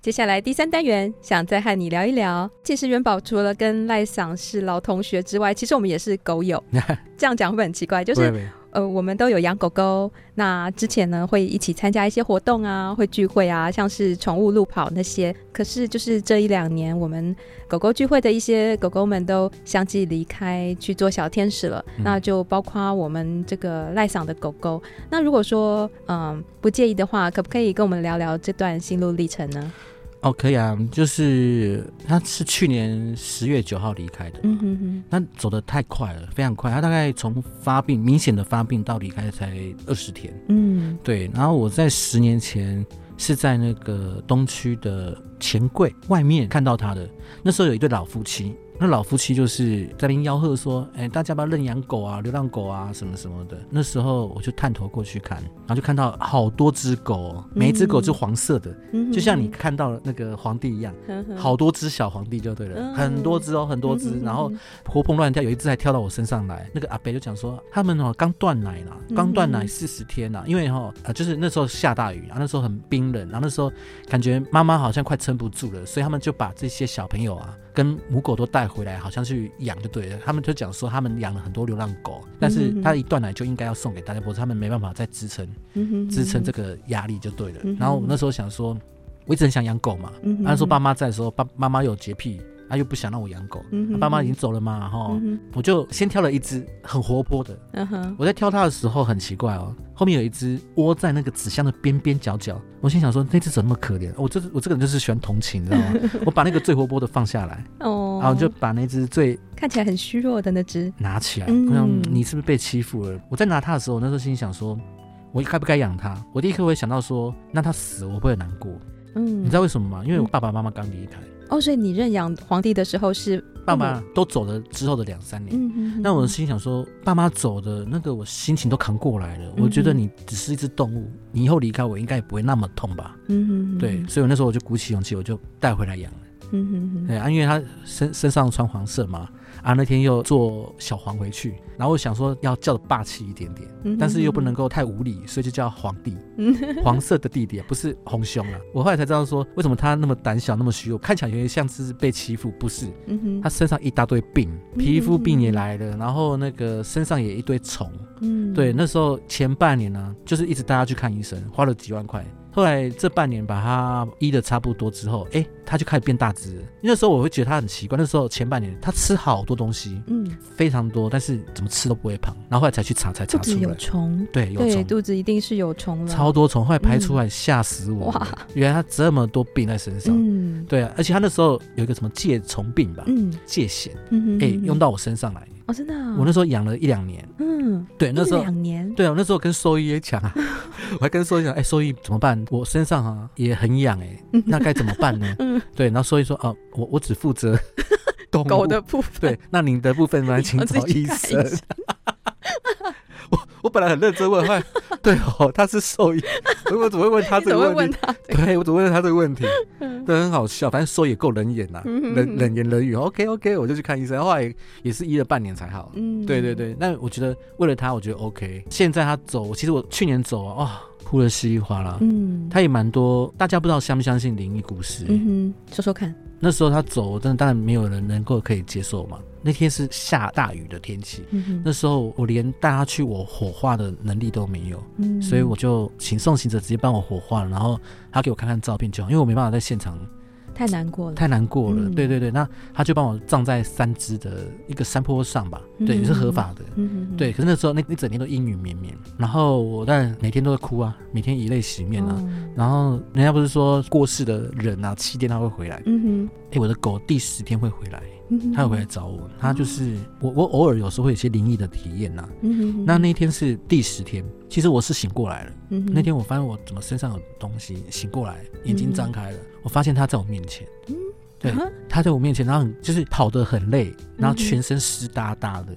接下来第三单元，想再和你聊一聊。其实元宝除了跟赖桑是老同学之外，其实我们也是狗友。这样讲会很奇怪？就是呃，我们都有养狗狗。那之前呢，会一起参加一些活动啊，会聚会啊，像是宠物路跑那些。可是就是这一两年，我们狗狗聚会的一些狗狗们都相继离开去做小天使了。嗯那就包括我们这个赖嗓的狗狗。那如果说嗯不介意的话，可不可以跟我们聊聊这段心路历程呢？哦，可以啊，就是他是去年十月九号离开的，嗯哼哼，他走的太快了，非常快，他大概从发病明显的发病到离开才二十天，嗯对，然后我在十年前是在那个东区的钱柜外面看到他的，那时候有一对老夫妻。那老夫妻就是在那边吆喝说：“哎、欸，大家不要认养狗啊，流浪狗啊，什么什么的。”那时候我就探头过去看，然后就看到好多只狗，每一只狗是黄色的，嗯、就像你看到那个皇帝一样，嗯、好多只小皇帝就对了，嗯、很多只哦，很多只，嗯、然后活蹦乱跳，有一只还跳到我身上来。那个阿伯就讲说：“他们哦刚断奶啦，刚断奶四十天啦，因为哈、哦、呃就是那时候下大雨，然后那时候很冰冷，然后那时候感觉妈妈好像快撑不住了，所以他们就把这些小朋友啊跟母狗都带回来，好像去。”养就对了，他们就讲说他们养了很多流浪狗，但是他一断奶就应该要送给大家，不是他们没办法再支撑，支撑这个压力就对了。然后我那时候想说，我一直很想养狗嘛，那时候爸妈在的时候，爸妈妈有洁癖。他又不想让我养狗，他爸妈已经走了嘛，哈，我就先挑了一只很活泼的。我在挑它的时候很奇怪哦，后面有一只窝在那个纸箱的边边角角。我心想说，那只怎么那么可怜？我这我这个人就是喜欢同情，你知道吗？我把那个最活泼的放下来，哦，然后就把那只最看起来很虚弱的那只拿起来。我想你是不是被欺负了？我在拿它的时候，我那时候心想说，我该不该养它？我第一刻会想到说，那它死我会不会难过？嗯，你知道为什么吗？因为我爸爸妈妈刚离开。哦，所以你认养皇帝的时候是爸妈都走了之后的两三年。嗯嗯。那我心想说，爸妈走的那个，我心情都扛过来了。我觉得你只是一只动物，你以后离开我，应该也不会那么痛吧？嗯嗯。对，所以我那时候我就鼓起勇气，我就带回来养了。嗯嗯。对啊，因为他身身上穿黄色嘛。啊，那天又坐小黄回去，然后我想说要叫的霸气一点点，但是又不能够太无理，所以就叫皇帝，嗯、黄色的弟弟，不是红胸啊。我后来才知道说，为什么他那么胆小，那么虚弱，看起来有点像是被欺负，不是？嗯、他身上一大堆病，皮肤病也来了，然后那个身上也一堆虫。嗯，对，那时候前半年呢、啊，就是一直带他去看医生，花了几万块。后来这半年把它医的差不多之后，哎，它就开始变大只。那时候我会觉得它很奇怪。那时候前半年它吃好多东西，嗯，非常多，但是怎么吃都不会胖。然后后来才去查，才查出来有虫，对，有虫，肚子一定是有虫了，超多虫。后来排出来吓死我，哇，原来他这么多病在身上，嗯，对啊，而且他那时候有一个什么疥虫病吧，嗯，疥癬，嗯，哎，用到我身上来。哦，真的，我那时候养了一两年，嗯，对，那时候两年，对啊，那时候跟兽医也讲啊，我还跟兽医讲，哎，兽医怎么办？我身上啊也很痒，哎，那该怎么办呢？嗯，对，然后兽医说，哦，我我只负责 狗的部分，对，那您的部分呢？请找医生。我我本来很认真问，后来对哦，他是兽医，我怎么会问他这个问题？对，我怎么问他这个问题？对，很好笑，反正兽医也够冷眼呐，冷冷言冷语。OK OK，我就去看医生，后来也是医了半年才好。嗯，对对对，那我觉得为了他，我觉得 OK。现在他走，其实我去年走啊，哇，哭的稀里哗啦。嗯，他也蛮多，大家不知道相不相信灵异故事？嗯哼，说说看。那时候他走，真的当然没有人能够可以接受嘛。那天是下大雨的天气，嗯、那时候我连带他去我火化的能力都没有，嗯、所以我就请送行者直接帮我火化了，然后他给我看看照片就好，因为我没办法在现场。太难过了，太难过了。嗯、对对对，那他就帮我葬在三芝的一个山坡上吧，对，也是合法的。对，可是那时候那一整天都阴雨绵绵，然后我但每天都会哭啊，每天以泪洗面啊。嗯、然后人家不是说过世的人啊，七天他会回来。嗯哼，哎、欸，我的狗第十天会回来。他有回来找我，他就是我，我偶尔有时候会有些灵异的体验呐。那那天是第十天，其实我是醒过来了。那天我发现我怎么身上有东西，醒过来，眼睛张开了，我发现他在我面前。对，他在我面前，然后就是跑得很累，然后全身湿哒哒的。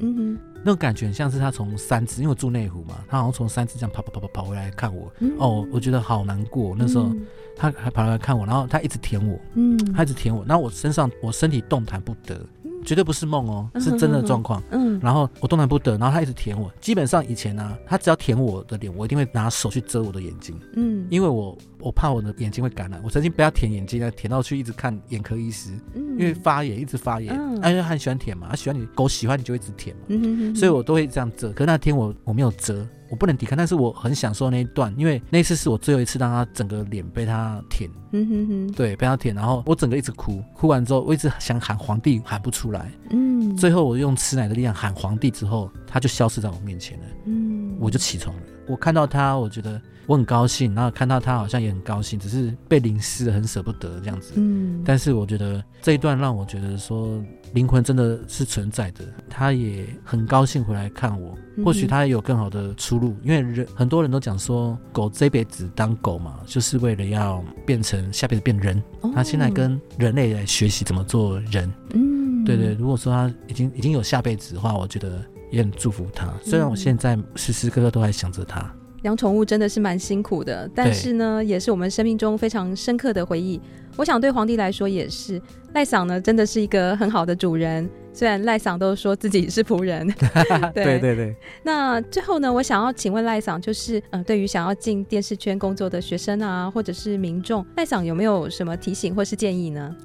那种感觉很像是他从三芝，因为我住内湖嘛，他好像从三芝这样跑跑跑跑跑回来看我。哦，我觉得好难过。那时候他还跑来看我，然后他一直舔我，嗯，他一直舔我，然后我身上我身体动弹不得。绝对不是梦哦，是真的状况。嗯，然后我动弹不得，然后他一直舔我。基本上以前呢、啊，他只要舔我的脸，我一定会拿手去遮我的眼睛。嗯，因为我我怕我的眼睛会感染。我曾经不要舔眼睛，舔到去一直看眼科医师，嗯、因为发炎一直发炎。嗯，因为他很喜欢舔嘛，他喜欢你狗喜欢你就一直舔嘛。嗯哼哼，所以我都会这样遮。可是那天我我没有遮。我不能抵抗，但是我很享受那一段，因为那次是我最后一次让他整个脸被他舔，嗯哼哼，对，被他舔，然后我整个一直哭，哭完之后我一直想喊皇帝，喊不出来，嗯，最后我用吃奶的力量喊皇帝之后，他就消失在我面前了，嗯，我就起床了。我看到他，我觉得我很高兴，然后看到他好像也很高兴，只是被淋湿了，很舍不得这样子。嗯，但是我觉得这一段让我觉得说灵魂真的是存在的，他也很高兴回来看我。或许他也有更好的出路，因为人很多人都讲说，狗这辈子当狗嘛，就是为了要变成下辈子变人。他现在跟人类来学习怎么做人。嗯，对对，如果说他已经已经有下辈子的话，我觉得也很祝福他。虽然我现在时时刻刻都还想着他。养宠物真的是蛮辛苦的，但是呢，也是我们生命中非常深刻的回忆。我想对皇帝来说也是，赖嗓呢真的是一个很好的主人。虽然赖嗓都说自己是仆人，对，对对对。那最后呢，我想要请问赖嗓，就是呃，对于想要进电视圈工作的学生啊，或者是民众，赖嗓有没有什么提醒或是建议呢？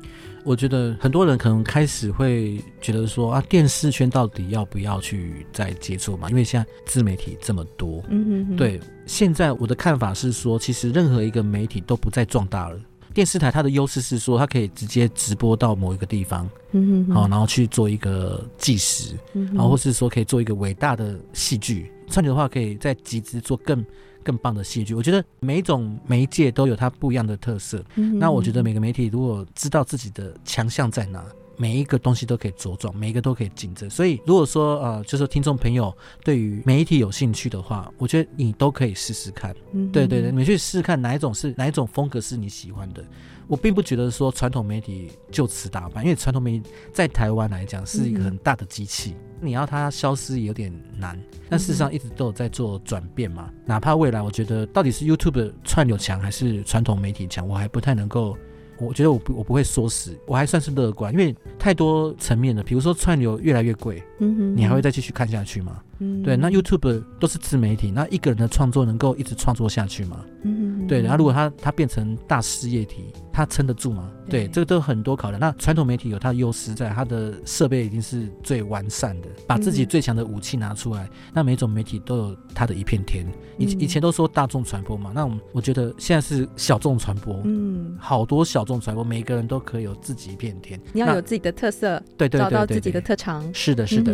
我觉得很多人可能开始会觉得说啊，电视圈到底要不要去再接触嘛？因为现在自媒体这么多，嗯哼哼，对。现在我的看法是说，其实任何一个媒体都不再壮大了。电视台它的优势是说，它可以直接直播到某一个地方，嗯哼，好，然后去做一个纪实，然后或是说可以做一个伟大的戏剧。串流的话，可以再集资做更更棒的戏剧。我觉得每一种媒介都有它不一样的特色。那我觉得每个媒体如果知道自己的强项在哪，每一个东西都可以茁壮，每一个都可以竞争。所以，如果说呃，就是听众朋友对于媒体有兴趣的话，我觉得你都可以试试看。嗯，对对对，你去试试看哪一种是哪一种风格是你喜欢的。我并不觉得说传统媒体就此打败，因为传统媒体在台湾来讲是一个很大的机器，你要它消失也有点难。但事实上一直都有在做转变嘛，哪怕未来我觉得到底是 YouTube 串流强还是传统媒体强，我还不太能够。我觉得我不我不会说死，我还算是乐观，因为太多层面了。比如说串流越来越贵，嗯哼，你还会再继续看下去吗？嗯，对。那 YouTube 都是自媒体，那一个人的创作能够一直创作下去吗？嗯哼，对。然后如果他他变成大事业体，他撑得住吗？对，这个都有很多考量。那传统媒体有它的优势在，它的设备已经是最完善的，把自己最强的武器拿出来。那每种媒体都有它的一片天。以以前都说大众传播嘛，那我我觉得现在是小众传播。嗯，好多小众传播，每个人都可以有自己一片天。你要有自己的特色，对对对，找到自己的特长。是的，是的。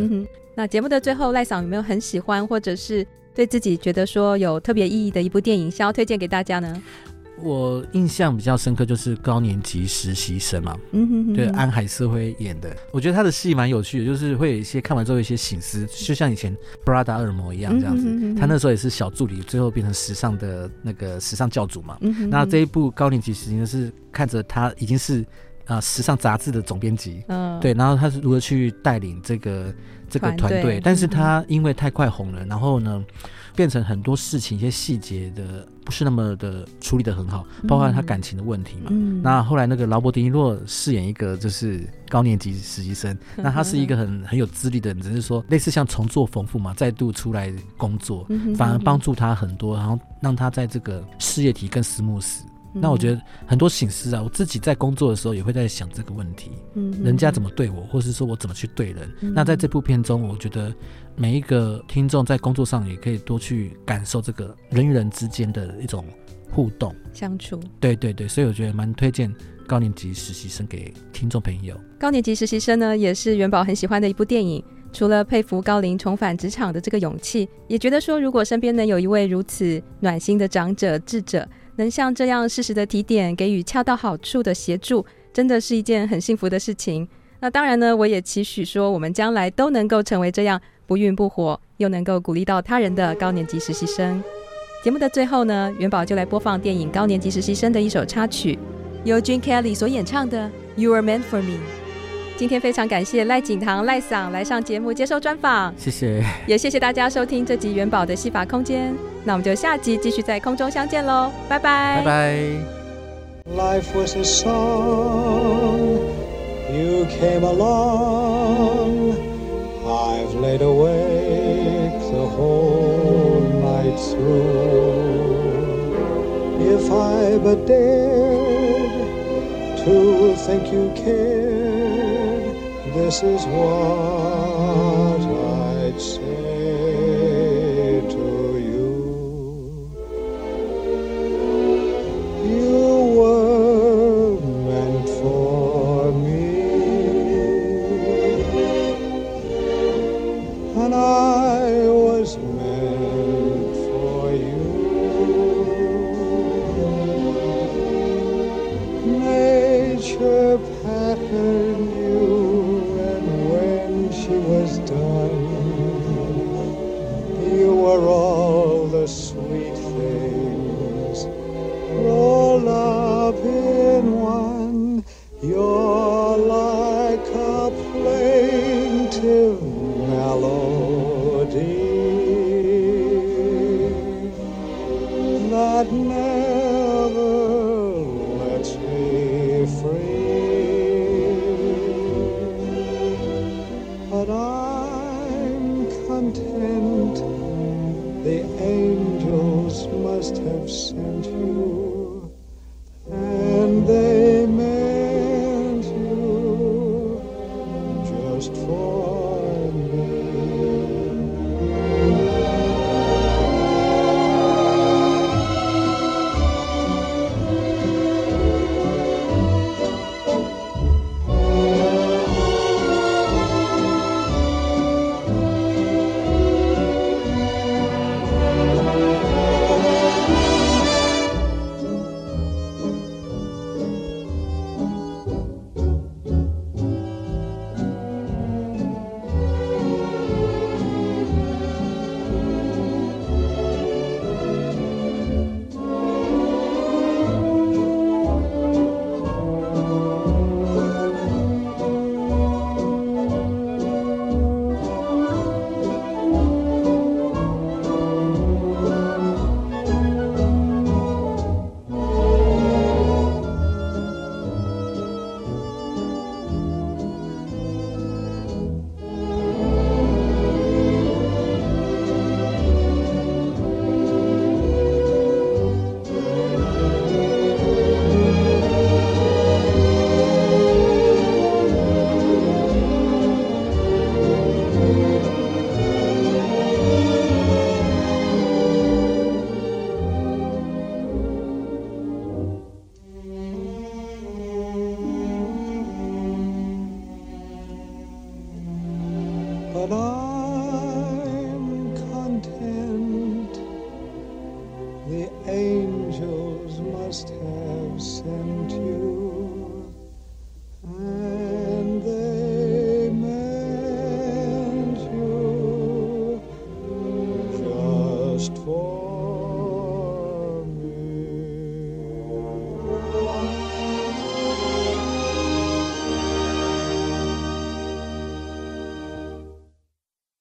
那节目的最后，赖嫂有没有很喜欢，或者是对自己觉得说有特别意义的一部电影，想要推荐给大家呢？我印象比较深刻就是高年级实习生嘛，嗯哼哼，对，安海瑟薇演的，我觉得他的戏蛮有趣的，就是会有一些看完之后有一些醒思，就像以前布拉达尔摩一样这样子，嗯哼哼哼，他那时候也是小助理，最后变成时尚的那个时尚教主嘛。嗯哼哼，那这一部高年级实习生是看着他已经是啊、呃、时尚杂志的总编辑，嗯，对，然后他是如何去带领这个这个团队，但是他因为太快红了，然后呢，变成很多事情一些细节的。不是那么的处理的很好，包括他感情的问题嘛。嗯、那后来那个劳勃·迪尼洛饰演一个就是高年级实习生，嗯、那他是一个很很有资历的人，只是说类似像重做丰富嘛，再度出来工作，嗯、反而帮助他很多，然后让他在这个事业体更斯慕斯。那我觉得很多醒思啊，我自己在工作的时候也会在想这个问题，嗯，人家怎么对我，或是说我怎么去对人。嗯、那在这部片中，我觉得每一个听众在工作上也可以多去感受这个人与人之间的一种互动相处。对对对，所以我觉得蛮推荐高年级实习生给听众朋友。高年级实习生呢，也是元宝很喜欢的一部电影。除了佩服高龄重返职场的这个勇气，也觉得说，如果身边能有一位如此暖心的长者智者。能像这样适时的提点，给予恰到好处的协助，真的是一件很幸福的事情。那当然呢，我也期许说，我们将来都能够成为这样不孕不火，又能够鼓励到他人的高年级实习生。节目的最后呢，元宝就来播放电影《高年级实习生》的一首插曲，由 jen kelly 所演唱的《You Are Meant for Me》。今天非常感谢赖景堂赖桑来上节目接受专访，谢谢，也谢谢大家收听这集元宝的戏法空间。那我们就下集继续在空中相见喽，拜拜，拜拜。Life was a song, you came along, I've laid awake the whole night through. If I but dared to think you cared. This is what I'd say